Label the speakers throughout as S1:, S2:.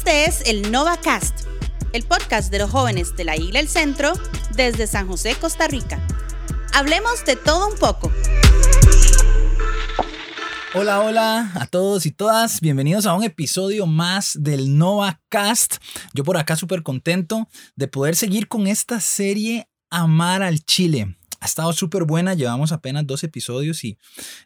S1: Este es el NovaCast, el podcast de los jóvenes de la Isla El Centro desde San José, Costa Rica. Hablemos de todo un poco.
S2: Hola, hola a todos y todas. Bienvenidos a un episodio más del NovaCast. Yo por acá súper contento de poder seguir con esta serie Amar al Chile. Ha estado súper buena, llevamos apenas dos episodios y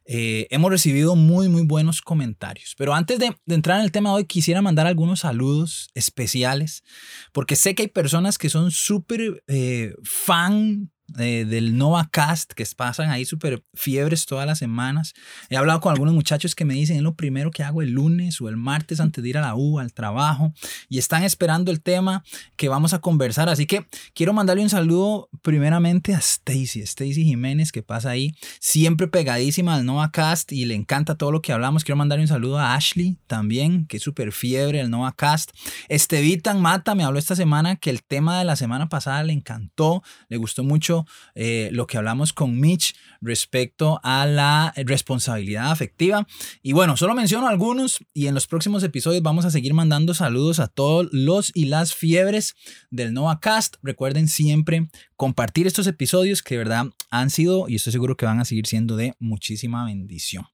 S2: eh, hemos recibido muy, muy buenos comentarios. Pero antes de, entrar en el tema de hoy, quisiera mandar algunos saludos especiales, porque sé que hay personas que son súper eh, fan del Nova Cast que pasan ahí súper fiebres todas las semanas. He hablado con algunos muchachos que me dicen es lo primero que hago el lunes o el martes antes de ir a la U, al trabajo, y están esperando el tema que vamos a conversar. Así que quiero mandarle un saludo primeramente a Stacy, Stacy Jiménez que pasa ahí, siempre pegadísima al Nova Cast y le encanta todo lo que hablamos. Quiero mandarle un saludo a Ashley también, que es súper fiebre el Nova Cast. Estevitan Mata me habló esta semana que el tema de la semana pasada le encantó, le gustó mucho eh, lo que hablamos con Mitch respecto a la responsabilidad afectiva. Y bueno, solo menciono algunos y en los próximos episodios vamos a seguir mandando saludos a todos los y las fiebres del Nova Cast. Recuerden siempre compartir estos episodios que de verdad han sido y estoy seguro que van a seguir siendo de muchísima bendición.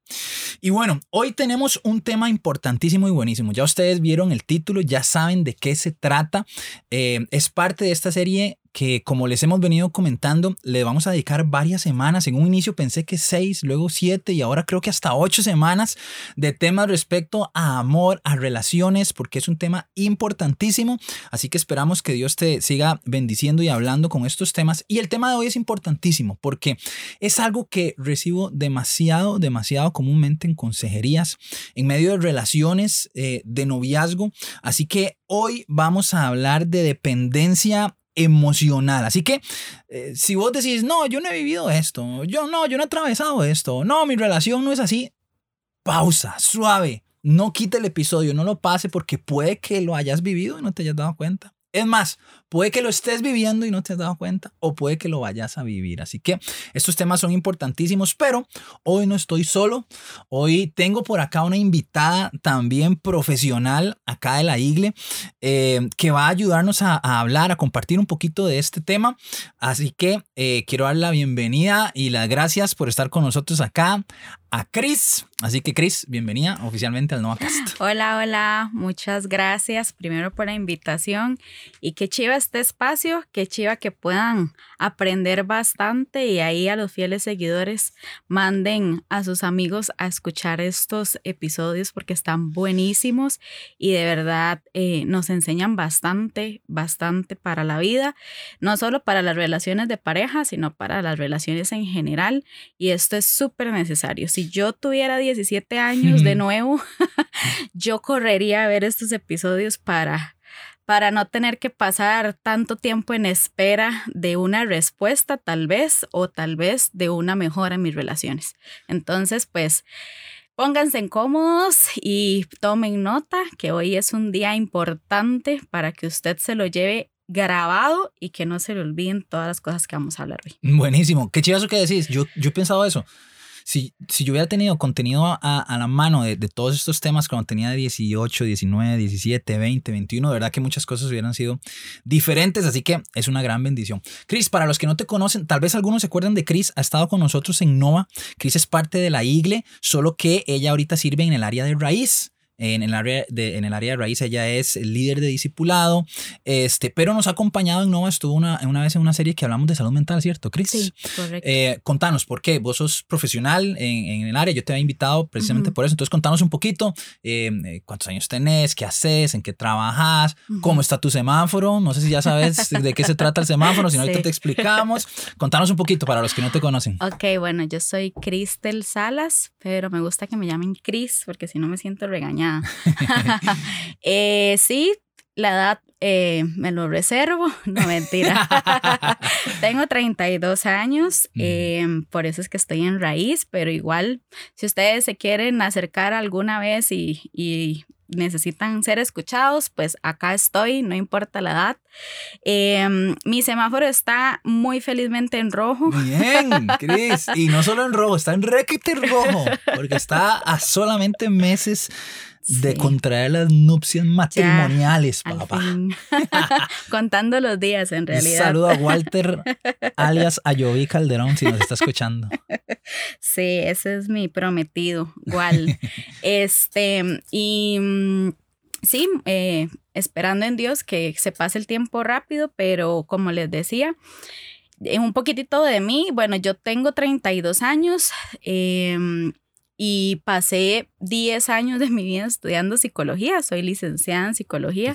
S2: Y bueno, hoy tenemos un tema importantísimo y buenísimo. Ya ustedes vieron el título, ya saben de qué se trata. Eh, es parte de esta serie que como les hemos venido comentando, le vamos a dedicar varias semanas. En un inicio pensé que seis, luego siete y ahora creo que hasta ocho semanas de temas respecto a amor, a relaciones, porque es un tema importantísimo. Así que esperamos que Dios te siga bendiciendo y hablando con estos temas. Y el tema de hoy es importantísimo porque es algo que recibo demasiado, demasiado comúnmente en consejerías, en medio de relaciones eh, de noviazgo. Así que hoy vamos a hablar de dependencia emocional. Así que eh, si vos decís, no, yo no he vivido esto, yo no, yo no he atravesado esto, no, mi relación no es así, pausa, suave, no quite el episodio, no lo pase porque puede que lo hayas vivido y no te hayas dado cuenta. Es más, puede que lo estés viviendo y no te has dado cuenta o puede que lo vayas a vivir. Así que estos temas son importantísimos, pero hoy no estoy solo. Hoy tengo por acá una invitada también profesional acá de la IGLE eh, que va a ayudarnos a, hablar, a compartir un poquito de este tema. Así que eh, quiero dar la bienvenida y las gracias por estar con nosotros acá a Cris. Así que Cris, bienvenida oficialmente al NovaCast.
S3: Hola, hola, muchas gracias primero por la invitación y qué chiva este espacio, qué chiva que puedan aprender bastante y ahí a los fieles seguidores manden a sus amigos a escuchar estos episodios porque están buenísimos y de verdad eh, nos enseñan bastante, bastante para la vida, no solo para las relaciones de pareja, sino para las relaciones en general y esto es súper necesario. Si yo tuviera 17 años de nuevo, yo correría a ver estos episodios para para no tener que pasar tanto tiempo en espera de una respuesta tal vez o tal vez de una mejora en mis relaciones. Entonces, pues pónganse cómodos y tomen nota que hoy es un día importante para que usted se lo lleve grabado y que no se le olviden todas las cosas que vamos a hablar hoy.
S2: Buenísimo. Qué chido que decís. Yo, yo he pensado eso si, si yo hubiera tenido contenido a, a la mano de, de, todos estos temas cuando tenía 18, 19, 17, 20, 21, de verdad que muchas cosas hubieran sido diferentes, así que es una gran bendición. Cris, para los que no te conocen, tal vez algunos se acuerdan de Cris, ha estado con nosotros en Nova. Cris es parte de la IGLE, solo que ella ahorita sirve en el área de raíz en el área de, en el área de raíz, ella es líder de discipulado, este, pero nos ha acompañado en Nova, estuvo una, una vez en una serie que hablamos de salud mental, ¿cierto, Cris?
S3: Sí, correcto.
S2: Eh, contanos, ¿por qué? Vos sos profesional en, en, el área, yo te había invitado precisamente por eso, entonces contanos un poquito, em, eh, cuántos años tenés, qué haces, en qué trabajas, cómo está tu semáforo, no sé si ya sabes de qué se trata el semáforo, si no ahorita te explicamos, contanos un poquito para los que no te conocen.
S3: Ok, bueno, yo soy Cristel Salas, pero me gusta que me llamen Cris, porque si no me siento regañada. eh, sí, la edad eh, me lo reservo, no mentira. Tengo 32 años, eh, por eso es que estoy en raíz, pero igual, si ustedes se quieren acercar alguna vez y, y necesitan ser escuchados, pues acá estoy, no importa la edad. Eh, mi semáforo está muy felizmente en rojo.
S2: Bien, Cris. Y no solo en rojo, está en requete rojo, porque está a solamente meses de contraer las nupcias matrimoniales,
S3: Al
S2: papá.
S3: Contando los días, en
S2: Un
S3: realidad.
S2: saludo a Walter, alias Ayoví Calderón, si nos está escuchando.
S3: Sí, ese es mi prometido, igual. este, y mm, sí, eh, esperando en Dios que se pase el tiempo rápido, pero como les decía, eh, un poquitito de mí, bueno, yo tengo 32 años em, y pasé 10 años de mi vida estudiando psicología, soy licenciada en psicología.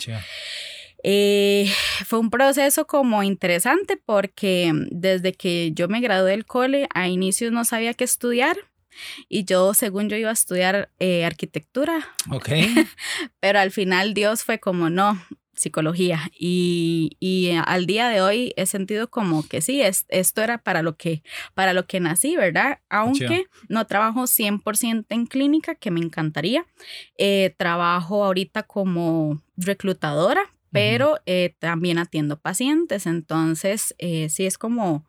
S3: Eh, fue un proceso como interesante porque desde que yo me gradué del cole, a inicios no sabía qué estudiar y yo, según yo iba a estudiar eh, arquitectura,
S2: Ok.
S3: pero al final Dios fue como no, psicología y, y al día de hoy he sentido como que sí, es, esto era para lo que, para lo que nací, ¿verdad? Aunque no trabajo 100% en clínica, que me encantaría. Eh, trabajo ahorita como reclutadora, pero eh, también atiendo pacientes, entonces eh, sí es como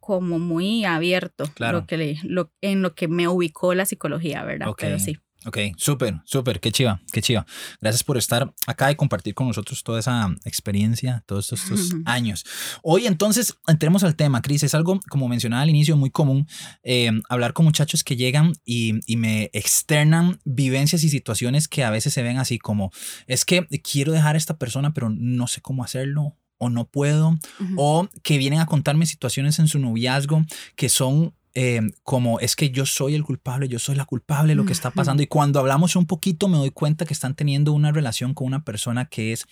S3: como muy abierto
S2: Claro.
S3: lo que le- lo- en lo que me ubicó la psicología, ¿verdad?
S2: Ok.
S3: Pero sí.
S2: Ok, súper, súper, qué chiva, qué chiva. Gracias por estar acá y compartir con nosotros toda esa experiencia, todos estos, años. Hoy entonces entremos al tema, Cris, es algo, como mencionaba al inicio, muy común eh, hablar con muchachos que llegan y, y me externan vivencias y situaciones que a veces se ven así como, es que quiero dejar a esta persona, pero no sé cómo hacerlo o no puedo, o que vienen a contarme situaciones en su noviazgo que son eh, como es que yo soy el culpable, yo soy la culpable de lo que está pasando. Y cuando hablamos un poquito me doy cuenta que están teniendo una relación con una persona que es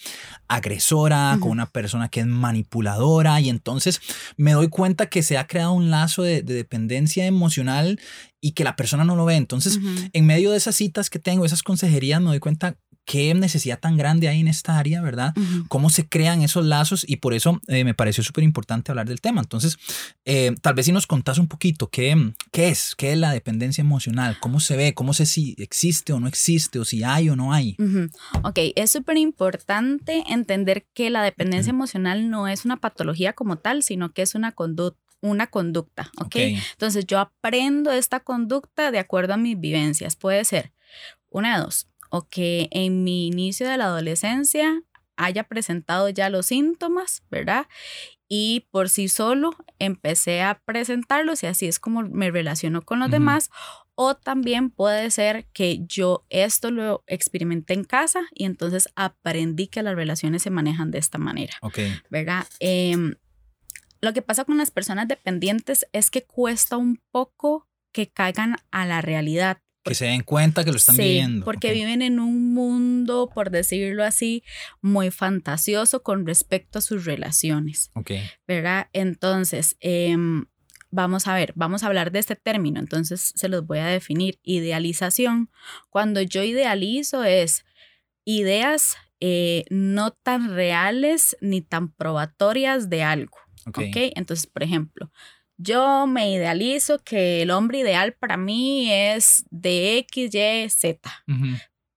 S2: agresora, con una persona que es manipuladora. Y entonces me doy cuenta que se ha creado un lazo de, de dependencia emocional y que la persona no lo ve. Entonces, en medio de esas citas que tengo, esas consejerías, me doy cuenta qué necesidad tan grande hay en esta área, ¿verdad? Cómo se crean esos lazos y por eso eh, me pareció súper importante hablar del tema. Entonces, eh, tal vez si nos contás un poquito qué, qué es, qué es la dependencia emocional, cómo se ve, cómo sé si existe o no existe, o si hay o no hay.
S3: Ujú. Ok, es súper importante entender que la dependencia emocional no es una patología como tal, sino que es una conducta. Una conducta, ¿ok?
S2: Ok.
S3: Entonces yo aprendo esta conducta de acuerdo a mis vivencias. Puede ser una de dos, o que en mi inicio de la adolescencia haya presentado ya los síntomas, ¿verdad? Y por sí solo empecé a presentarlos y así es como me relaciono con los demás. O también puede ser que yo esto lo experimenté en casa y entonces aprendí que las relaciones se manejan de esta manera,
S2: Ok.
S3: ¿verdad? Em, lo que pasa con las personas dependientes es que cuesta un poco que caigan a la realidad.
S2: Que se den cuenta que lo están
S3: Sí,
S2: viviendo.
S3: porque viven en un mundo, por decirlo así, muy fantasioso con respecto a sus relaciones.
S2: Ok.
S3: ¿verdad? Entonces, em, vamos a ver, vamos a hablar de este término, entonces se los voy a definir. Idealización. Cuando yo idealizo es ideas eh, no tan reales ni tan probatorias de algo.
S2: Ok.
S3: ¿ok? Entonces, por ejemplo, yo me idealizo que el hombre ideal para mí es de X, Y, Z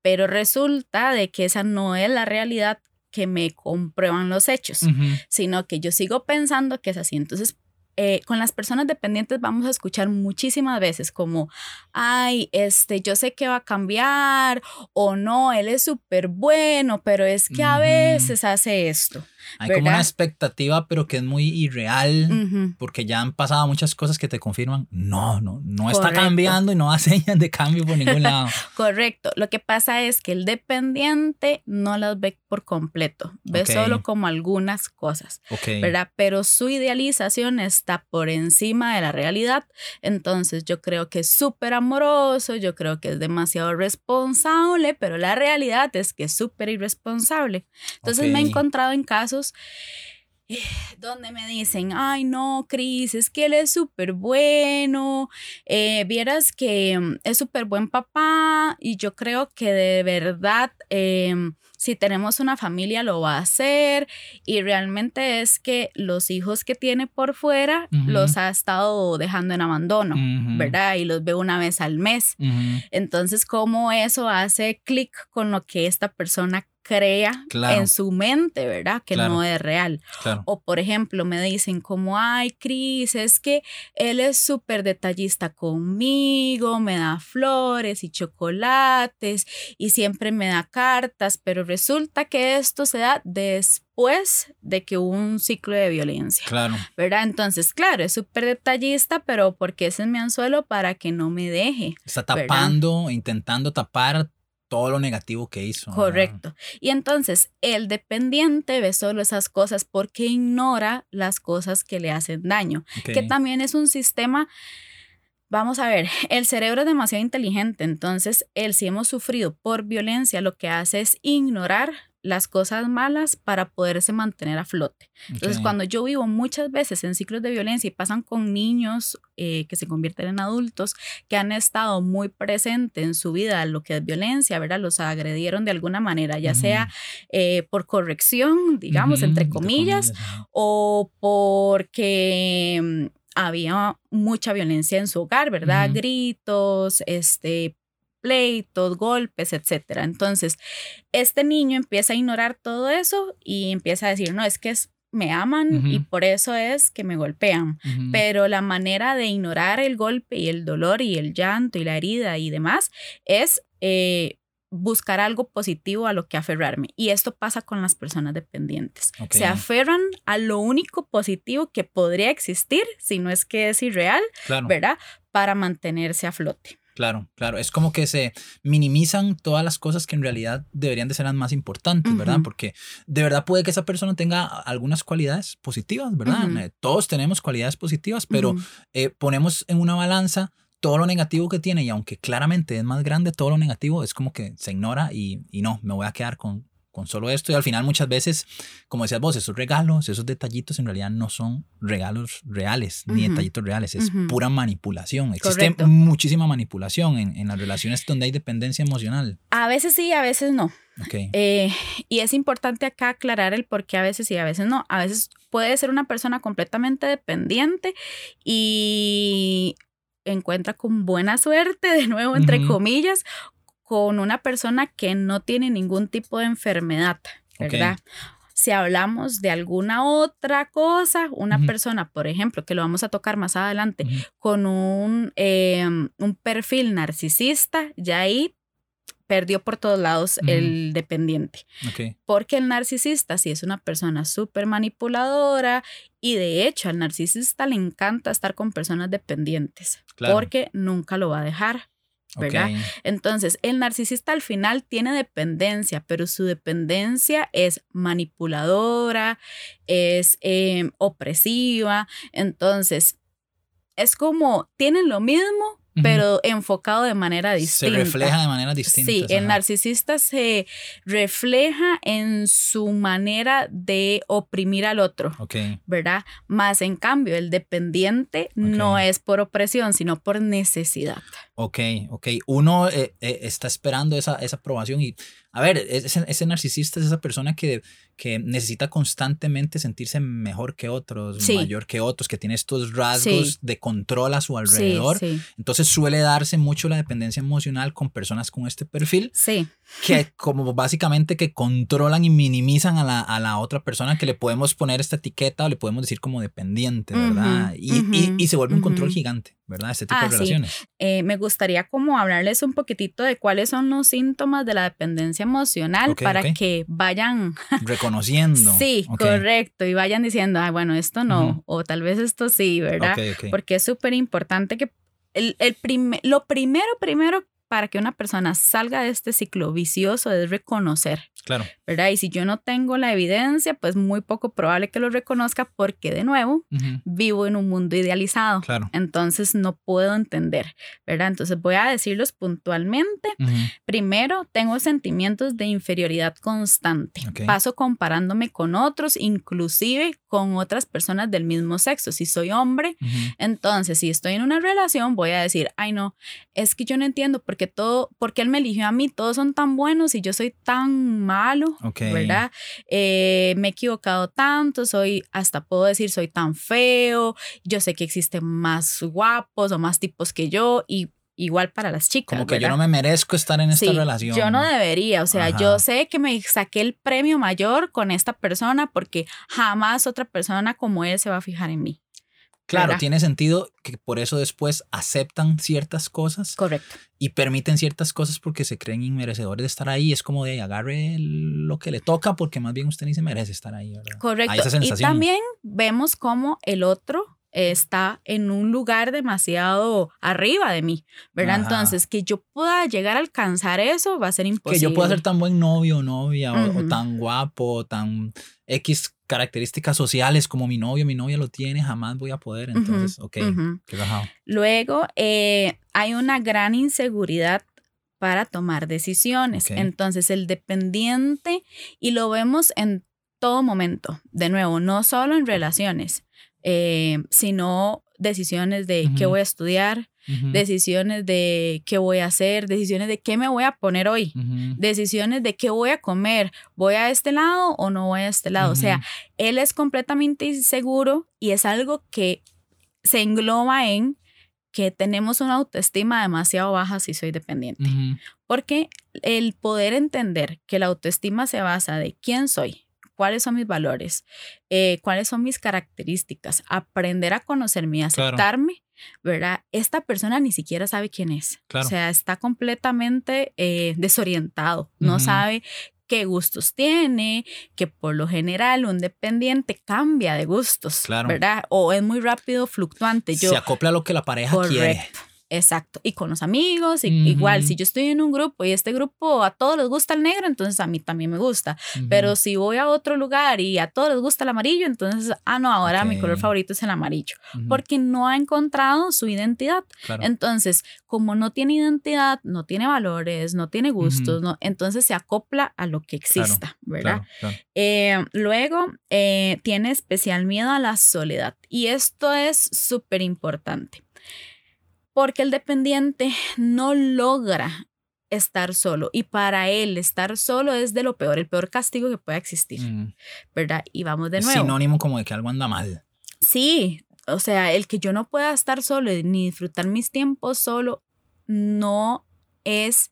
S3: pero resulta de que esa no es la realidad que me comprueban los hechos, sino que yo sigo pensando que es así. Entonces, eh, con las personas dependientes vamos a escuchar muchísimas veces como, ay, este, yo sé que va a cambiar o no, él es súper bueno, pero es que a veces hace esto.
S2: Hay como una
S3: ¿verdad?
S2: expectativa, pero que es muy irreal.
S3: Ujú.
S2: Porque ya han pasado muchas cosas que te confirman, no, no, no está
S3: Correcto.
S2: cambiando y no da señas de cambio por ningún lado.
S3: Correcto. Lo que pasa es que el dependiente no las ve por completo, ve
S2: Ok.
S3: solo como algunas cosas.
S2: Ok.
S3: ¿verdad? Pero su idealización está por encima de la realidad. Entonces yo creo que es súper amoroso, yo creo que es demasiado responsable, pero la realidad es que es súper irresponsable. Entonces me he encontrado en casos eh, donde me dicen, ay no, Cris, es que él es súper bueno, eh, vieras que mm, es súper buen papá y yo creo que de verdad... em, si tenemos una familia lo va a hacer y realmente es que los hijos que tiene por fuera los ha estado dejando en abandono,
S2: Ujú.
S3: ¿verdad? Y los ve una vez al mes. Entonces, ¿cómo eso hace clic con lo que esta persona crea
S2: Claro.
S3: en su mente, ¿verdad? Que
S2: Claro.
S3: no es real.
S2: Claro.
S3: O por ejemplo, me dicen como, ay, Cris, es que él es súper detallista conmigo, me da flores y chocolates y siempre me da cartas, pero resulta que esto se da después de que hubo un ciclo de violencia.
S2: Claro.
S3: ¿Verdad? Entonces, claro, es súper detallista, pero porque ese es mi anzuelo para que no me deje.
S2: Está tapando, intentando tapar todo lo negativo que hizo.
S3: Correcto. Y entonces el dependiente ve solo esas cosas porque ignora las cosas que le hacen daño, que también es un sistema, vamos a ver, el cerebro es demasiado inteligente, entonces él si hemos sufrido por violencia, lo que hace es ignorar las cosas malas para poderse mantener a flote. Entonces, cuando yo vivo muchas veces en ciclos de violencia y pasan con niños eh, que se convierten en adultos, que han estado muy presentes en su vida lo que es violencia, ¿verdad? Los agredieron de alguna manera, ya sea eh, por corrección, digamos, entre comillas, o porque mm, había mucha violencia en su hogar, ¿verdad? Gritos, este pleitos, golpes, etcétera. Entonces, este niño empieza a ignorar todo eso y empieza a decir, no, es que es- me aman y por eso es que me golpean. Pero la manera de ignorar el golpe y el dolor y el llanto y la herida y demás es eh, buscar algo positivo a lo que aferrarme. Y esto pasa con las personas dependientes.
S2: Ok.
S3: Se aferran a lo único positivo que podría existir, si no es que es irreal,
S2: Claro.
S3: ¿verdad? Para mantenerse a flote.
S2: Claro, claro. Es como que se minimizan todas las cosas que en realidad deberían de ser las más importantes, ¿verdad? Porque de verdad puede que esa persona tenga algunas cualidades positivas, ¿verdad? Eh, Todos tenemos cualidades positivas, pero eh, ponemos en una balanza todo lo negativo que tiene y aunque claramente es más grande todo lo negativo, es como que se ignora y, y no, me voy a quedar con, con solo esto y al final muchas veces, como decías vos, esos regalos, esos detallitos en realidad no son regalos reales ni detallitos reales, es pura manipulación. Existe
S3: Correcto.
S2: muchísima manipulación en, en las relaciones donde hay dependencia emocional.
S3: A veces sí, a veces no. Eh, y es importante acá aclarar el por qué a veces sí, a veces no. A veces puede ser una persona completamente dependiente y encuentra con buena suerte, de nuevo, entre
S2: Ujú.
S3: comillas, con una persona que no tiene ningún tipo de enfermedad. ¿verdad? Si hablamos de alguna otra cosa, una persona, por ejemplo, que lo vamos a tocar más adelante, con un, eh, un perfil narcisista, ya ahí perdió por todos lados el dependiente. Porque el narcisista sí es una persona súper manipuladora y de hecho al narcisista le encanta estar con personas dependientes
S2: claro.
S3: porque nunca lo va a dejar. Entonces, el narcisista al final tiene dependencia, pero su dependencia es manipuladora, es eh, opresiva. Entonces, es como, tienen lo mismo, Pero enfocado de manera
S2: Se
S3: distinta.
S2: refleja de manera distinta.
S3: Sí, el narcisista se refleja en su manera de oprimir al otro,
S2: Ok,
S3: ¿verdad? Más en cambio, el dependiente no es por opresión, sino por necesidad.
S2: ok, ok. Uno eh, eh, está esperando esa, esa aprobación y, a ver, ese, ese narcisista es esa persona que, que necesita constantemente sentirse mejor que otros,
S3: Sí.
S2: mayor que otros, que tiene estos rasgos
S3: Sí.
S2: de control a su alrededor.
S3: sí,
S2: Entonces suele darse mucho la dependencia emocional con personas con este perfil
S3: sí,
S2: que como básicamente que controlan y minimizan a la, a la otra persona que le podemos poner esta etiqueta o le podemos decir como dependiente, ¿verdad?
S3: Ujú,
S2: y, y-
S3: ujú,
S2: y se vuelve un control gigante, ¿verdad? Este tipo
S3: Ah,
S2: de relaciones.
S3: Eh, me gustaría como hablarles un poquitito de cuáles son los síntomas de la dependencia emocional para que vayan
S2: Reconociendo.
S3: Sí, correcto. Y vayan diciendo, ah, bueno, esto no, o tal vez esto sí, ¿verdad? Porque es súper importante que el, el prime- lo primero, primero para que una persona salga de este ciclo vicioso es reconocer,
S2: Claro.
S3: ¿verdad? Y si yo no tengo la evidencia, pues muy poco probable que lo reconozca porque de nuevo
S2: Ujú,
S3: vivo en un mundo idealizado.
S2: Claro.
S3: Entonces no puedo entender, ¿verdad? Entonces voy a decirlos puntualmente.
S2: Ujú,
S3: Primero, tengo sentimientos de inferioridad constante.
S2: Ok.
S3: Paso comparándome con otros, inclusive con otras personas del mismo sexo. Si soy hombre,
S2: ujú,
S3: entonces si estoy en una relación, voy a decir, ay no, es que yo no entiendo por qué todo, por qué él me eligió a mí, todos son tan buenos y yo soy tan malo. ¿verdad? Eh, me he equivocado tanto, soy, hasta puedo decir, soy tan feo, yo sé que existen más guapos o más tipos que yo y igual para las chicas.
S2: Como que yo no me merezco estar en esta
S3: Sí,
S2: relación.
S3: Yo no debería, o sea,
S2: Ajá.
S3: yo sé que me saqué el premio mayor con esta persona porque jamás otra persona como él se va a fijar en mí.
S2: Claro,
S3: ¿verdad?
S2: tiene sentido que por eso después aceptan ciertas cosas
S3: Correcto.
S2: y permiten ciertas cosas porque se creen inmerecedores de estar ahí. Es como de agarre lo que le toca porque más bien usted ni se merece estar ahí, ¿verdad?
S3: Correcto.
S2: Hay esa
S3: y también vemos cómo el otro está en un lugar demasiado arriba de mí, ¿verdad?
S2: Ajá.
S3: Entonces, que yo pueda llegar a alcanzar eso va a ser
S2: que
S3: imposible.
S2: yo pueda ser tan buen novio o novia o- o,
S3: Ujú.
S2: tan guapo, o tan X características sociales como mi novio, mi novia lo tiene, jamás voy a poder. Entonces, ok,
S3: ujú.
S2: qué rajado.
S3: Luego, eh, hay una gran inseguridad para tomar decisiones. Entonces, el dependiente, y lo vemos en todo momento, de nuevo, no solo en relaciones, eh, sino decisiones de qué voy a estudiar, Decisiones de qué voy a hacer, decisiones de qué me voy a poner hoy, decisiones de qué voy a comer, voy a este lado o no voy a este lado. O sea, él es completamente inseguro y es algo que se engloba en que tenemos una autoestima demasiado baja si soy dependiente. Porque el poder entender que la autoestima se basa de quién soy, cuáles son mis valores, eh, cuáles son mis características, aprender a conocerme y
S2: Claro.
S3: ¿Verdad? Esta persona ni siquiera sabe quién es.
S2: Claro.
S3: O sea, está completamente eh, desorientado, no sabe qué gustos tiene, que por lo general un dependiente cambia de gustos,
S2: Claro.
S3: ¿verdad? O es muy rápido fluctuante. Yo,
S2: Se acopla a lo que la pareja quiere.
S3: Exacto. Y con los amigos, y- igual, si yo estoy en un grupo y este grupo a todos les gusta el negro, entonces a mí también me gusta. Pero si voy a otro lugar y a todos les gusta el amarillo, entonces, ah, no, ahora mi color favorito es el amarillo. Porque no ha encontrado su identidad.
S2: claro.
S3: Entonces, como no tiene identidad, no tiene valores, no tiene gustos, no, entonces se acopla a lo que exista, ¿verdad?
S2: Claro.
S3: Eh, luego, eh, tiene especial miedo a la soledad. Y esto es súper importante. Porque el dependiente no logra estar solo. Y para él, estar solo es de lo peor, el peor castigo que pueda existir,
S2: Mm.
S3: ¿verdad? Y vamos de nuevo.
S2: sinónimo como de que algo anda mal.
S3: Sí, o sea, el que yo no pueda estar solo ni disfrutar mis tiempos solo no es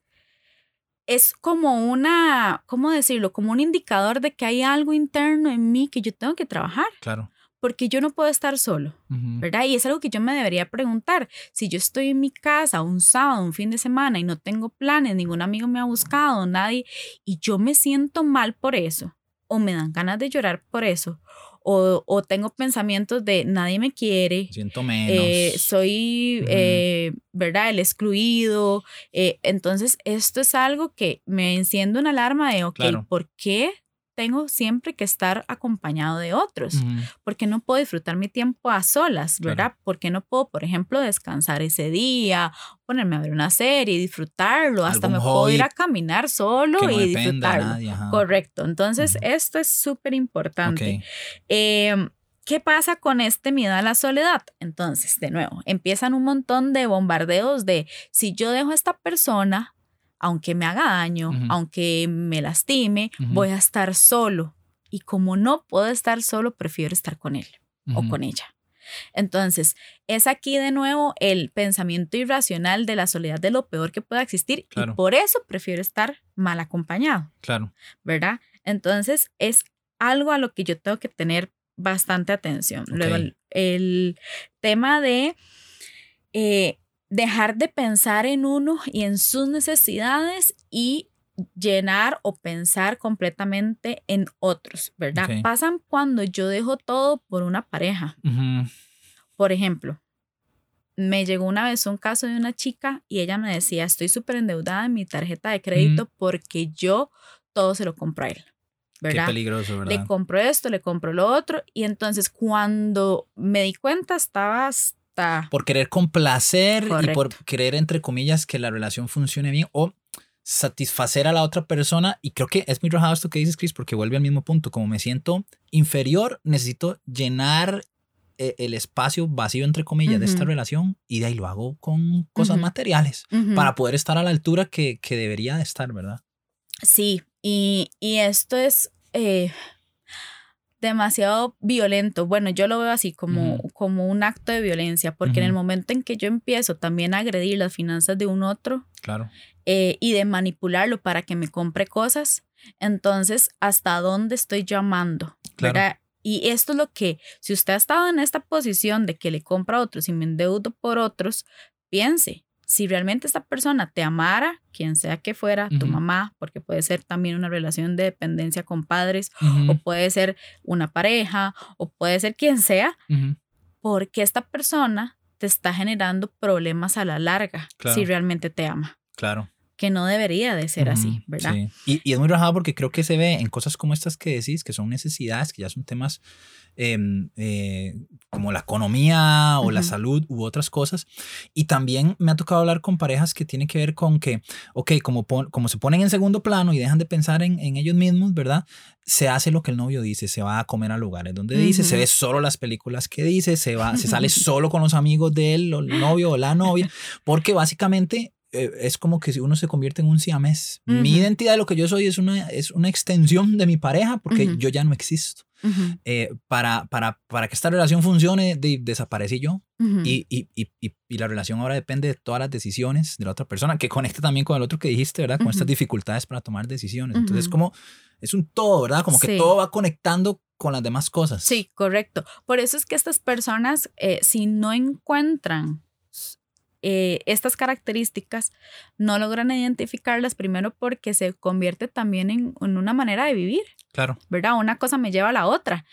S3: es como una, ¿cómo decirlo? Como un indicador de que hay algo interno en mí que yo tengo que trabajar,
S2: Claro.
S3: Porque yo no puedo estar solo. ¿verdad? Y es algo que yo me debería preguntar. Si yo estoy en mi casa un sábado, un fin de semana y no tengo planes, ningún amigo me ha buscado, nadie, y yo me siento mal por eso, o me dan ganas de llorar por eso, o, o tengo pensamientos de nadie me quiere,
S2: Siento menos.
S3: eh, soy, eh, ¿verdad? El excluido. eh, entonces, esto es algo que me enciende una alarma de, ok,
S2: Claro.
S3: ¿por qué tengo siempre que estar acompañado de otros?
S2: Ujú.
S3: ¿Por qué no puedo disfrutar mi tiempo a solas, verdad? ¿Por qué no puedo, por ejemplo, descansar ese día, ponerme a ver una serie, disfrutarlo? Hasta me puedo ir a caminar solo
S2: no
S3: y disfrutarlo.
S2: nadie.
S3: Correcto. Entonces, esto es súper importante. Eh, ¿Qué pasa con este miedo a la soledad? Entonces, de nuevo, empiezan un montón de bombardeos de si yo dejo a esta persona, aunque me haga daño, aunque me lastime, voy a estar solo. Y como no puedo estar solo, prefiero estar con él o con ella. Entonces, es aquí de nuevo el pensamiento irracional de la soledad de lo peor que pueda existir
S2: Claro.
S3: y por eso prefiero estar mal acompañado.
S2: Claro.
S3: ¿verdad? Entonces es algo a lo que yo tengo que tener bastante atención. Luego el tema de eh, dejar de pensar en uno y en sus necesidades y llenar o pensar completamente en otros, ¿verdad? Pasan cuando yo dejo todo por una pareja. Por ejemplo, me llegó una vez un caso de una chica y ella me decía, estoy súper endeudada en mi tarjeta de crédito porque yo todo se lo compro a él,
S2: Qué
S3: ¿verdad?
S2: peligroso, ¿verdad?
S3: Le compro esto, le compro lo otro y entonces cuando me di cuenta estaba
S2: por querer complacer y por querer, entre comillas, que la relación funcione bien o satisfacer a la otra persona. Y creo que es muy rajado esto que dices, Chris, porque vuelve al mismo punto. Como me siento inferior, necesito llenar eh, el espacio vacío, entre comillas, de esta relación y de ahí lo hago con cosas materiales para poder estar a la altura que, que debería de estar, ¿verdad?
S3: Sí, y, y esto es eh, demasiado violento. Bueno, yo lo veo así como, como un acto de violencia, porque en el momento en que yo empiezo también a agredir las finanzas de un otro
S2: Claro.
S3: eh, y de manipularlo para que me compre cosas, entonces, ¿hasta dónde estoy llamando?
S2: Claro.
S3: Y esto es lo que, si usted ha estado en esta posición de que le compra a otros y me endeudo por otros, piense, si realmente esta persona te amara, quien sea que fuera, tu mamá, porque puede ser también una relación de dependencia con padres, o puede ser una pareja, o puede ser quien sea, porque esta persona te está generando problemas a la larga,
S2: Claro.
S3: si realmente te ama,
S2: Claro.
S3: Que no debería de ser así, ¿verdad?
S2: sí. Y, y es muy rajado porque creo que se ve en cosas como estas que decís, que son necesidades, que ya son temas em, eh, como la economía o la salud u otras cosas. Y también me ha tocado hablar con parejas que tienen que ver con que, ok, como, pon- como se ponen en segundo plano y dejan de pensar en, en ellos mismos, ¿verdad? Se hace lo que el novio dice, se va a comer a lugares donde dice, se ve solo las películas que dice, se, va, se sale solo con los amigos de él, el novio o la novia, porque básicamente es como que si uno se convierte en un siamés. Mi identidad de lo que yo soy es una, es una extensión de mi pareja porque yo ya no existo. Eh, para, para, para que esta relación funcione, de, desaparecí yo y, y, y, y, la relación ahora depende de todas las decisiones de la otra persona, que conecta también con el otro que dijiste, ¿verdad? Con estas dificultades para tomar decisiones. Entonces, como es un todo, ¿verdad? Como que
S3: Sí.
S2: todo va conectando con las demás cosas.
S3: Sí, correcto. Por eso es que estas personas, eh, si no encuentran eh, estas características, no logran identificarlas primero porque se convierte también en, en una manera de vivir,
S2: Claro.
S3: ¿verdad? Una cosa me lleva a la otra.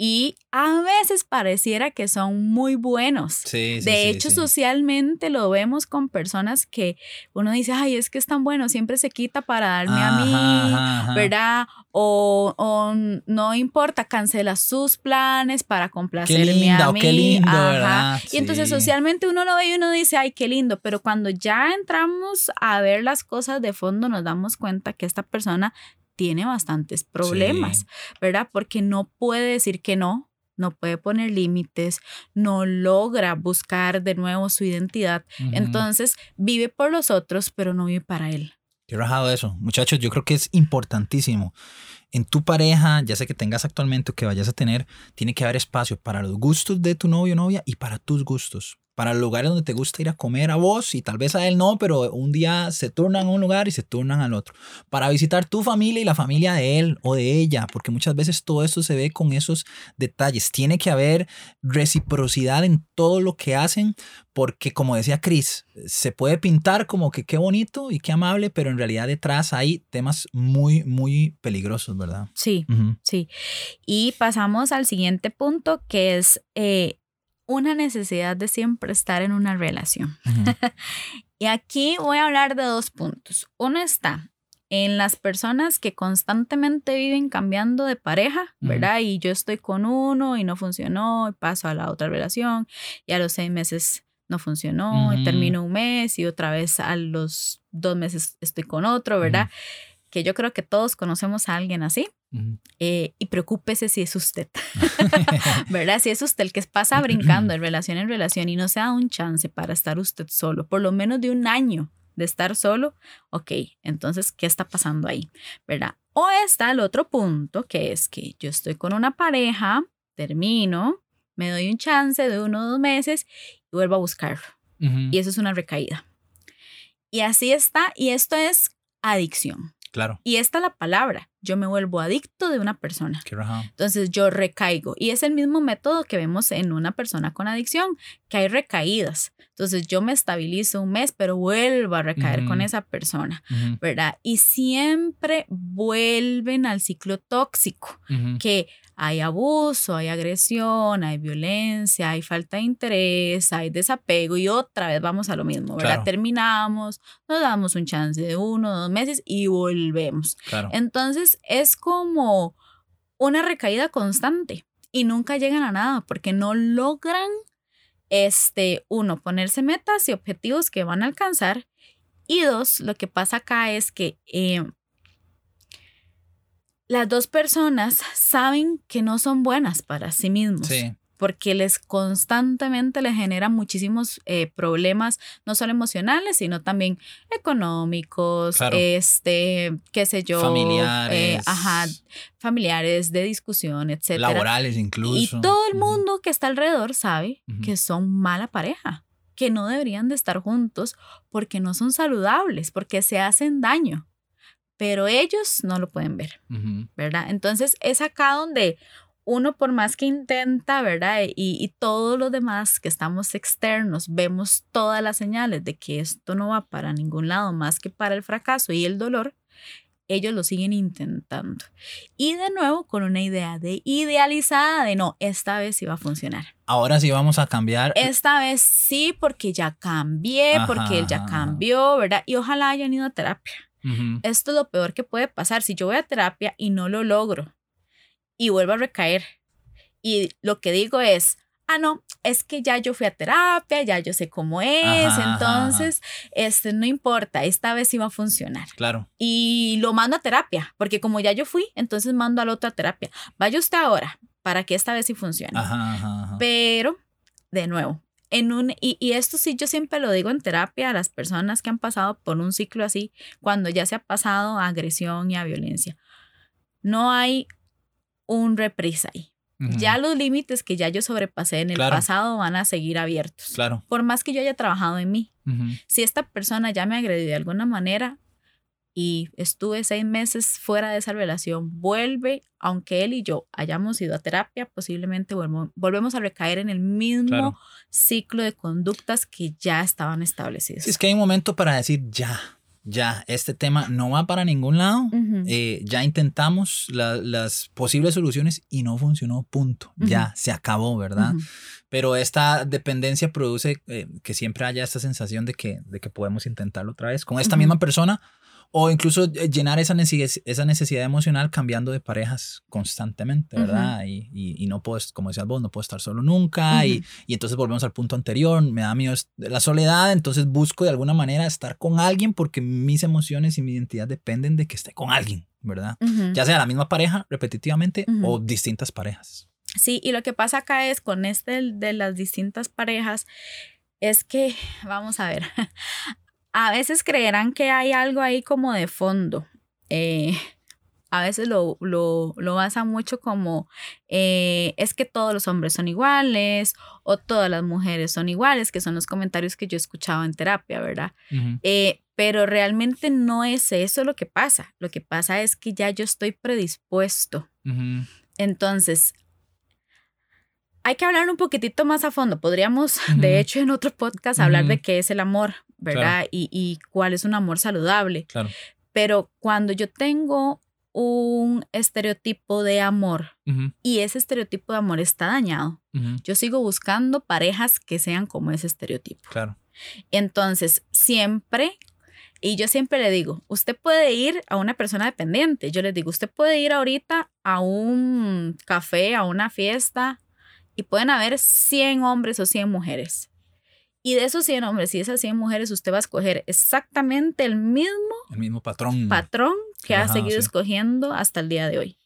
S3: Y a veces pareciera que son muy buenos.
S2: Sí, sí,
S3: De
S2: sí,
S3: hecho, socialmente lo vemos con personas que uno dice, ay, es que es tan bueno, siempre se quita para darme a mí,
S2: ajá, ajá.
S3: ¿verdad? O, o no importa, cancela sus planes para
S2: Qué
S3: complacerme a mí.
S2: qué lindo,
S3: Ajá.
S2: ¿verdad?
S3: Y entonces socialmente uno lo ve y uno dice, ay, qué lindo, pero cuando ya entramos a ver las cosas de fondo nos damos cuenta que esta persona tiene bastantes problemas,
S2: Sí.
S3: ¿verdad? Porque no puede decir que no, no puede poner límites, no logra buscar de nuevo su identidad. Entonces vive por los otros, pero no vive para él.
S2: Qué rajado eso. Muchachos, yo creo que es importantísimo. En tu pareja, ya sea que tengas actualmente o que vayas a tener, tiene que haber espacio para los gustos de tu novio o novia y para tus gustos. Para los lugares donde te gusta ir a comer a vos y tal vez a él no, pero un día se turnan a un lugar y se turnan al otro. Para visitar tu familia y la familia de él o de ella, porque muchas veces todo esto se ve con esos detalles. Tiene que haber reciprocidad en todo lo que hacen, porque como decía Chris, se puede pintar como que qué bonito y qué amable, pero en realidad detrás hay temas muy, muy peligrosos, ¿verdad?
S3: Sí, sí. Y pasamos al siguiente punto, que es eh, una necesidad de siempre estar en una relación. Y aquí voy a hablar de dos puntos. Uno está en las personas que constantemente viven cambiando de pareja. ¿verdad? Y yo estoy con uno y no funcionó, y paso a la otra relación, y a los seis meses no funcionó, y termino un mes, y otra vez a los dos meses estoy con otro, ¿verdad? Que yo creo que todos conocemos a alguien así. Eh, y preocúpese si es usted, ¿verdad? Si es usted el que pasa brincando de relación en relación y no se da un chance para estar usted solo, por lo menos de un año de estar solo, ok, entonces, ¿qué está pasando ahí? ¿Verdad? O está el otro punto, que es que yo estoy con una pareja, termino, me doy un chance de uno o dos meses y vuelvo a buscarlo. Y eso es una recaída. Y así está, y esto es adicción.
S2: Claro,
S3: Y esta es la palabra, yo me vuelvo adicto de una persona. Entonces yo recaigo. Y es el mismo método que vemos en una persona con adicción, que hay recaídas. Entonces yo me estabilizo un mes, pero vuelvo a recaer con esa persona. ¿verdad? Y siempre vuelven al ciclo tóxico, que hay abuso, hay agresión, hay violencia, hay falta de interés, hay desapego y otra vez vamos a lo mismo, ¿verdad?
S2: Claro.
S3: Terminamos, nos damos un chance de uno dos meses y volvemos.
S2: Claro.
S3: Entonces es como una recaída constante y nunca llegan a nada porque no logran, este, uno, ponerse metas y objetivos que van a alcanzar. Y dos, lo que pasa acá es que eh, las dos personas saben que no son buenas para sí mismos.
S2: Sí.
S3: Porque les constantemente les genera muchísimos eh, problemas, no solo emocionales, sino también económicos, este, qué sé yo,
S2: familiares,
S3: ajá, familiares de discusión, etcétera.
S2: Laborales incluso.
S3: Y todo el mundo que está alrededor sabe que son mala pareja, que no deberían de estar juntos porque no son saludables, porque se hacen daño pero ellos no lo pueden ver, ¿verdad? Entonces es acá donde uno por más que intenta, ¿verdad? Y, y, todos los demás que estamos externos vemos todas las señales de que esto no va para ningún lado más que para el fracaso y el dolor, ellos lo siguen intentando. Y de nuevo con una idea de idealizada de no, esta vez sí va a funcionar.
S2: Ahora sí vamos a cambiar.
S3: Esta vez sí, porque ya cambié, porque él ya cambió, ¿verdad? Y ojalá hayan ido a terapia. Esto es lo peor que puede pasar. Si yo voy a terapia y no lo logro, y vuelvo a recaer. Y lo que digo es, ah, no, es que ya yo fui a terapia, ya yo sé cómo es, entonces, este, no importa, esta vez sí va a funcionar.
S2: Claro.
S3: Y lo mando a terapia, porque como ya yo fui, entonces mando a la otra terapia. Vaya usted ahora, para que esta vez sí funcione. Pero, de nuevo, en un, y, y, esto sí yo siempre lo digo en terapia a las personas que han pasado por un ciclo así, cuando ya se ha pasado a agresión y a violencia. No hay un reprisa ahí. Ya los límites que ya yo sobrepasé en el pasado van a seguir abiertos.
S2: Claro.
S3: Por más que yo haya trabajado en mí. Si esta persona ya me agredió de alguna manera y estuve seis meses fuera de esa relación, vuelve, aunque él y yo hayamos ido a terapia, posiblemente volvemos a recaer en el mismo ciclo de conductas que ya estaban establecidas.
S2: es que hay un momento para decir ya ya este tema no va para ningún lado, eh, ya intentamos las posibles soluciones y no funcionó, punto, ya se acabó, ¿verdad? Pero esta dependencia produce eh, que siempre haya esta sensación de que, de que podemos intentarlo otra vez con esta misma persona o incluso eh, llenar esa necesidad, esa necesidad emocional cambiando de parejas constantemente, ¿verdad? y, y, no puedo, como decías vos, no puedo estar solo nunca. y, y, entonces volvemos al punto anterior, me da miedo la soledad, entonces busco de alguna manera estar con alguien porque mis emociones y mi identidad dependen de que esté con alguien, ¿verdad? Ya sea la misma pareja repetitivamente o distintas parejas.
S3: Sí, y lo que pasa acá es con este de las distintas parejas, es que, vamos a ver, a veces creerán que hay algo ahí como de fondo. Eh, a veces lo, lo, lo basan mucho como eh, es que todos los hombres son iguales o todas las mujeres son iguales, que son los comentarios que yo escuchaba en terapia, ¿verdad? Eh, pero realmente no es eso lo que pasa. Lo que pasa es que ya yo estoy predispuesto. Entonces, hay que hablar un poquitito más a fondo. Podríamos, de hecho, en otro podcast hablar de qué es el amor, ¿verdad? Y, y, cuál es un amor saludable.
S2: Claro.
S3: Pero cuando yo tengo un estereotipo de amor y ese estereotipo de amor está dañado, yo sigo buscando parejas que sean como ese estereotipo.
S2: Claro.
S3: Entonces, siempre y yo siempre le digo, usted puede ir a una persona dependiente. Yo les digo, usted puede ir ahorita a un café, a una fiesta, y pueden haber 100 hombres o 100 mujeres. Y de esos 100 hombres y esas 100 mujeres, usted va a escoger exactamente el mismo,
S2: el mismo patrón,
S3: patrón que ha seguido escogiendo hasta el día de hoy.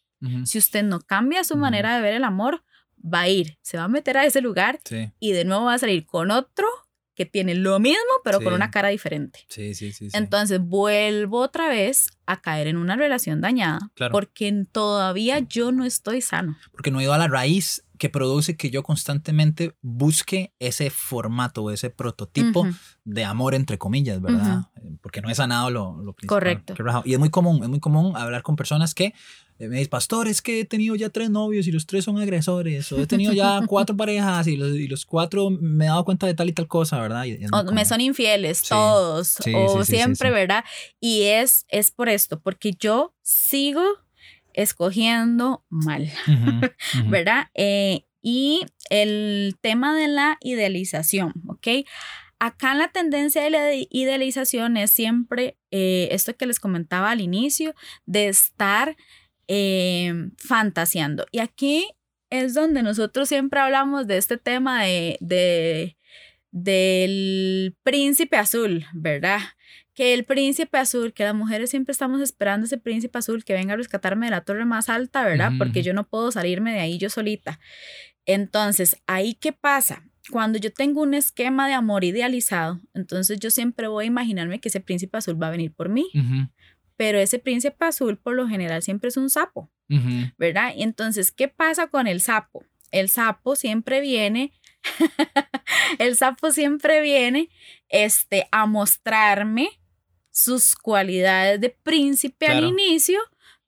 S3: Si usted no cambia su manera de ver el amor, va a ir, se va a meter a ese lugar y de nuevo va a salir con otro que tiene lo mismo, pero con una cara diferente.
S2: Sí, sí, sí,
S3: Entonces vuelvo otra vez a caer en una relación dañada porque todavía yo no estoy sano.
S2: Porque no he ido a la raíz que produce que yo constantemente busque ese formato, ese prototipo de amor, entre comillas, ¿verdad? Porque no he sanado lo, lo
S3: principal. Correcto.
S2: Y es muy común, es muy común hablar con personas que eh, me dicen, pastor, es que he tenido ya tres novios y los tres son agresores, o he tenido ya cuatro parejas y los, y los, cuatro me he dado cuenta de tal y tal cosa, ¿verdad?
S3: o me son infieles todos, o siempre, ¿verdad? Y es, es por esto, porque yo sigo escogiendo mal, ¿verdad? Eh, y el tema de la idealización, ¿ok? Acá la tendencia de la idealización es siempre eh, esto que les comentaba al inicio, de estar eh, fantaseando. Y aquí es donde nosotros siempre hablamos de este tema de, de del príncipe azul, ¿verdad? Que el príncipe azul, que las mujeres siempre estamos esperando ese príncipe azul que venga a rescatarme de la torre más alta, ¿verdad? Porque yo no puedo salirme de ahí yo solita. Entonces, ahí qué pasa? Cuando yo tengo un esquema de amor idealizado, entonces yo siempre voy a imaginarme que ese príncipe azul va a venir por mí. Pero ese príncipe azul por lo general siempre es un sapo, ¿verdad? Entonces, ¿qué pasa con el sapo? El sapo siempre viene, el sapo siempre viene este, a mostrarme sus cualidades de príncipe al inicio,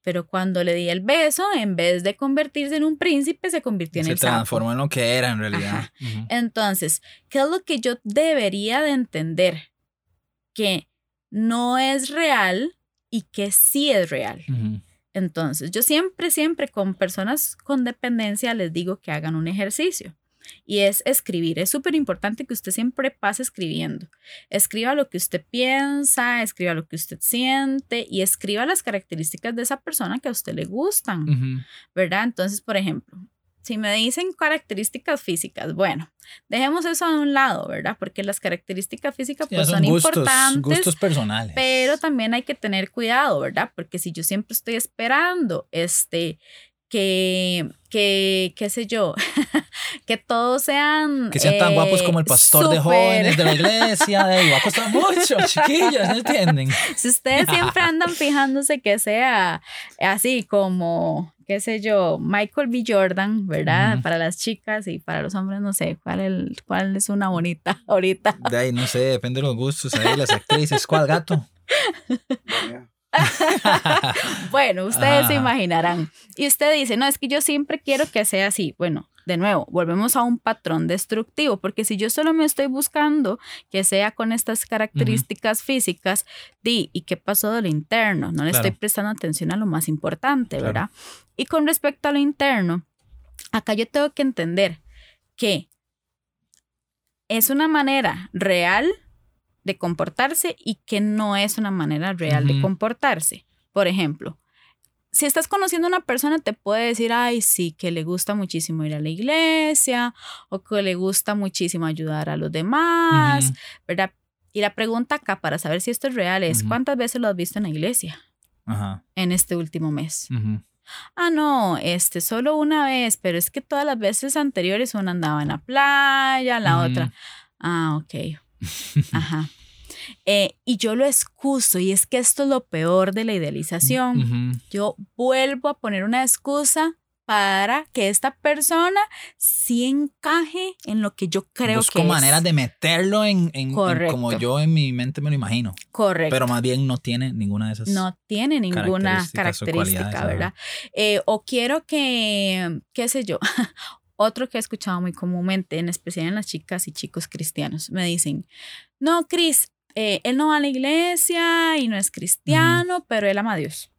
S3: pero cuando le di el beso, en vez de convertirse en un príncipe, se convirtió en el
S2: sapo. Se transformó en lo que era en realidad.
S3: Entonces, ¿qué es lo que yo debería de entender? Que no es real y que sí es real. Entonces, yo siempre, siempre con personas con dependencia les digo que hagan un ejercicio y es escribir. Es súper importante que usted siempre pase escribiendo. Escriba lo que usted piensa, escriba lo que usted siente y escriba las características de esa persona que a usted le gustan, ¿verdad? Entonces, por ejemplo, si me dicen características físicas, bueno, dejemos eso a un lado, ¿verdad? Porque las características físicas pues, son, importantes.
S2: Gustos personales.
S3: Pero también hay que tener cuidado, ¿verdad? Porque si yo siempre estoy esperando este que, que, qué sé yo, que todos sean...
S2: Que sean tan guapos como el pastor de jóvenes de la iglesia, de, va a costar mucho, chiquillas, ¿no entienden?
S3: Si ustedes siempre andan fijándose que sea así como, qué sé yo, Michael B. Jordan, ¿verdad? Para las chicas y para los hombres, no sé, ¿cuál, el, cuál es una bonita ahorita?
S2: De ahí, no sé, depende de los gustos, ahí las actrices, ¿cuál gato?
S3: bueno, ustedes se imaginarán. Y usted dice, no, es que yo siempre quiero que sea así. Bueno, de nuevo, volvemos a un patrón destructivo, porque si yo solo me estoy buscando que sea con estas características físicas, di, ¿y qué pasó de lo interno? No le estoy prestando atención a lo más importante, ¿verdad? Y con respecto a lo interno, acá yo tengo que entender que es una manera real de comportarse y que no es una manera real de comportarse. Por ejemplo, si estás conociendo a una persona, te puede decir, ay, sí, que le gusta muchísimo ir a la iglesia o que le gusta muchísimo ayudar a los demás, ¿verdad? Y la pregunta acá para saber si esto es real es, ¿cuántas veces lo has visto en la iglesia en este último mes? Ah, no, este, solo una vez, pero es que todas las veces anteriores una andaba en la playa, la otra. Ah, ok. Ajá. Eh, y yo lo excuso, y es que esto es lo peor de la idealización. Yo vuelvo a poner una excusa para que esta persona sí encaje en lo que yo creo que es.
S2: maneras de meterlo en, en, como yo en mi mente me lo imagino.
S3: Correcto.
S2: Pero más bien no tiene ninguna de esas.
S3: No tiene ninguna característica, ¿verdad? Eh, o quiero que, qué sé yo, otro que he escuchado muy comúnmente, en especial en las chicas y chicos cristianos, me dicen, no, Cris, eh, él no va a la iglesia y no es cristiano, pero él ama a Dios.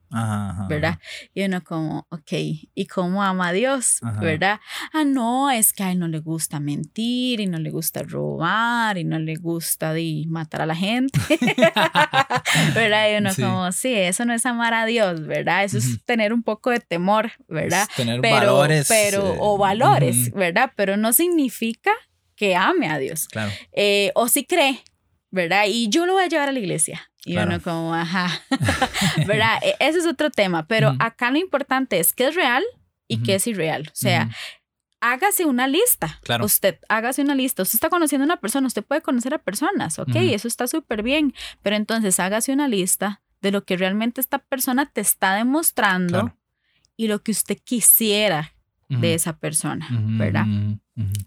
S3: ¿Verdad? Y uno como, ok, ¿y cómo ama a Dios? ¿Verdad? Ah, no, es que a él no le gusta mentir y no le gusta robar y no le gusta de matar a la gente, ¿verdad? Y uno como, sí, eso no es amar a Dios, ¿verdad? Eso es tener un poco de temor, ¿verdad?
S2: tener valores.
S3: Pero, eh, o valores, ¿verdad? Pero no significa que ame a Dios.
S2: Claro.
S3: Eh, o si cree, ¿verdad? Y yo lo voy a llevar a la iglesia. Y uno como, ajá, ¿verdad? E, ese es otro tema, pero acá lo importante es qué es real y qué es irreal. O sea, hágase una lista.
S2: Claro.
S3: Usted hágase una lista. Usted está conociendo a una persona, usted puede conocer a personas, ¿ok? Eso está súper bien, pero entonces hágase una lista de lo que realmente esta persona te está demostrando y lo que usted quisiera de esa persona, ¿verdad?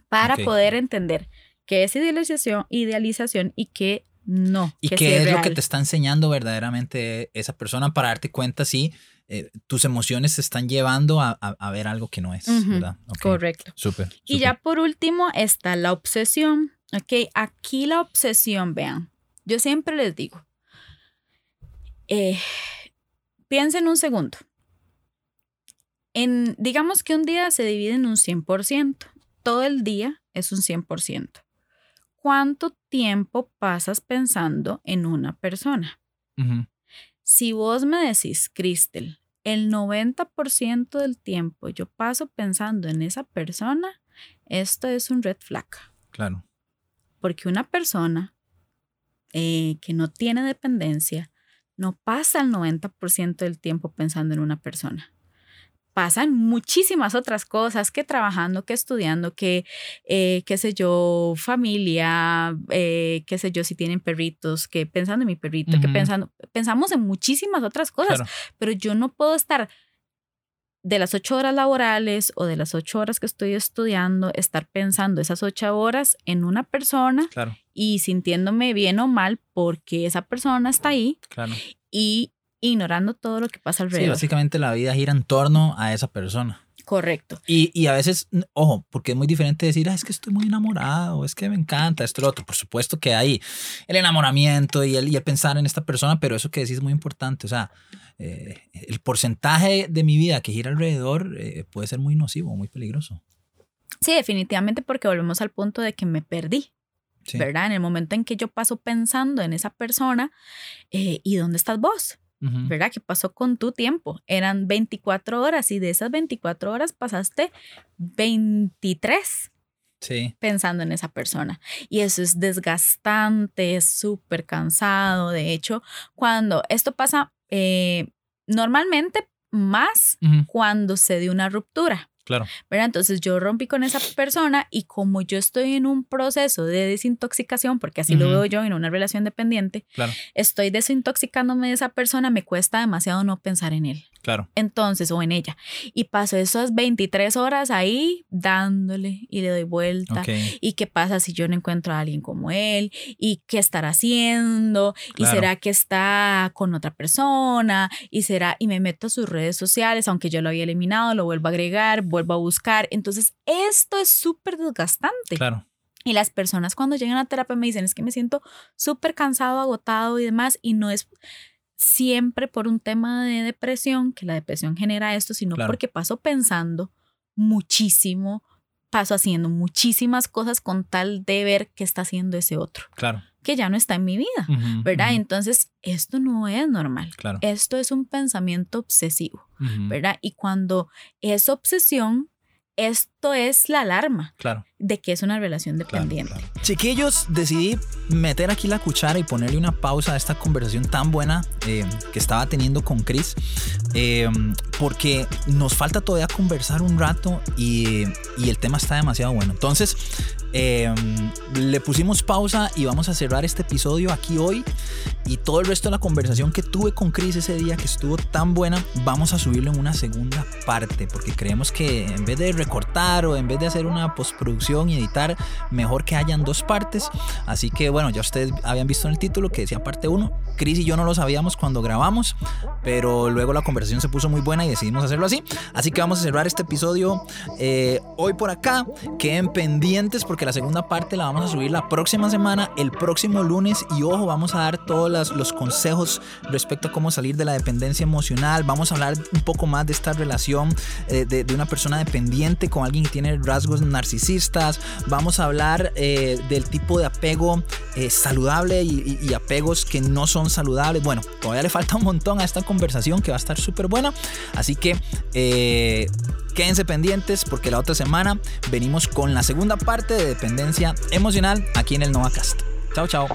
S3: Para poder entender qué es idealización, idealización y qué no.
S2: ¿Y qué es, lo que te está enseñando verdaderamente esa persona para darte cuenta si eh, tus emociones se están llevando a, ver algo que no es, ¿verdad?
S3: Correcto.
S2: Súper.
S3: Y ya por último está la obsesión. Ok, aquí la obsesión, vean, yo siempre les digo, eh, piensen un segundo. En, digamos que un día se divide en un 100%. Todo el día es un 100%. ¿Cuánto tiempo pasas pensando en una persona? Si vos me decís, Cristel, el 90% del tiempo yo paso pensando en esa persona, esto es un red flag.
S2: Claro.
S3: Porque una persona eh, que no tiene dependencia no pasa el 90% del tiempo pensando en una persona pasan muchísimas otras cosas que trabajando, que estudiando, que, eh, qué sé yo, familia, eh, qué sé yo, si tienen perritos, que pensando en mi perrito, que pensando, pensamos en muchísimas otras cosas, pero yo no puedo estar de las ocho horas laborales o de las ocho horas que estoy estudiando, estar pensando esas ocho horas en una persona y sintiéndome bien o mal porque esa persona está ahí y ignorando todo lo que pasa alrededor.
S2: Sí, básicamente la vida gira en torno a esa persona.
S3: Correcto.
S2: Y, y, a veces, ojo, porque es muy diferente decir, ah, es que estoy muy enamorado, es que me encanta, esto y lo otro. Por supuesto que hay el enamoramiento y el, y el pensar en esta persona, pero eso que decís es muy importante. O sea, eh, el porcentaje de mi vida que gira alrededor eh, puede ser muy nocivo, muy peligroso.
S3: Sí, definitivamente porque volvemos al punto de que me perdí. ¿Verdad? En el momento en que yo paso pensando en esa persona, eh, ¿y dónde estás vos? ¿Verdad? ¿Qué pasó con tu tiempo? Eran 24 horas y de esas 24 horas pasaste 23
S2: sí.
S3: pensando en esa persona. Y eso es desgastante, es súper cansado. De hecho, cuando esto pasa, eh, normalmente más cuando se dio una ruptura.
S2: Claro.
S3: ¿verdad? Entonces yo rompí con esa persona y como yo estoy en un proceso de desintoxicación, porque así lo veo yo en una relación dependiente,
S2: claro.
S3: estoy desintoxicándome de esa persona, me cuesta demasiado no pensar en él.
S2: Claro.
S3: Entonces, o en ella. Y paso esas 23 horas ahí dándole y le doy vuelta. ¿Y qué pasa si yo no encuentro a alguien como él? ¿Y qué estará haciendo? ¿Y será que está con otra persona? ¿Y será? Y me meto a sus redes sociales, aunque yo lo había eliminado, lo vuelvo a agregar, vuelvo a buscar. Entonces, esto es súper desgastante.
S2: Claro.
S3: Y las personas cuando llegan a terapia me dicen, es que me siento súper cansado, agotado y demás, y no es siempre por un tema de depresión, que la depresión genera esto, sino porque paso pensando muchísimo, paso haciendo muchísimas cosas con tal de ver qué está haciendo ese otro.
S2: Claro.
S3: Que ya no está en mi vida, ¿verdad? Entonces, esto no es normal.
S2: Claro.
S3: Esto es un pensamiento obsesivo, ¿verdad? Y cuando es obsesión, esto es la alarma
S2: claro.
S3: de que es una relación dependiente.
S2: Chiquillos, decidí meter aquí la cuchara y ponerle una pausa a esta conversación tan buena eh, que estaba teniendo con Chris, eh, porque nos falta todavía conversar un rato y, y el tema está demasiado bueno. Entonces, eh, le pusimos pausa y vamos a cerrar este episodio aquí hoy y todo el resto de la conversación que tuve con Chris ese día que estuvo tan buena, vamos a subirlo en una segunda parte porque creemos que en vez de recortar o en vez de hacer una postproducción y editar, mejor que hayan dos partes. Así que bueno, ya ustedes habían visto en el título que decía parte 1. Chris y yo no lo sabíamos cuando grabamos, pero luego la conversación se puso muy buena y decidimos hacerlo así. Así que vamos a cerrar este episodio eh, hoy por acá. Queden pendientes porque la segunda parte la vamos a subir la próxima semana, el próximo lunes y ojo, vamos a dar todas las los consejos respecto a cómo salir de la dependencia emocional. Vamos a hablar un poco más de esta relación eh, de, una persona dependiente con alguien que tiene rasgos narcisistas. Vamos a hablar eh, del tipo de apego eh, saludable y, y, apegos que no son saludables. Bueno, todavía le falta un montón a esta conversación que va a estar súper buena. Así que quédense pendientes porque la otra semana venimos con la segunda parte de dependencia emocional aquí en el NovaCast. Chao, chao.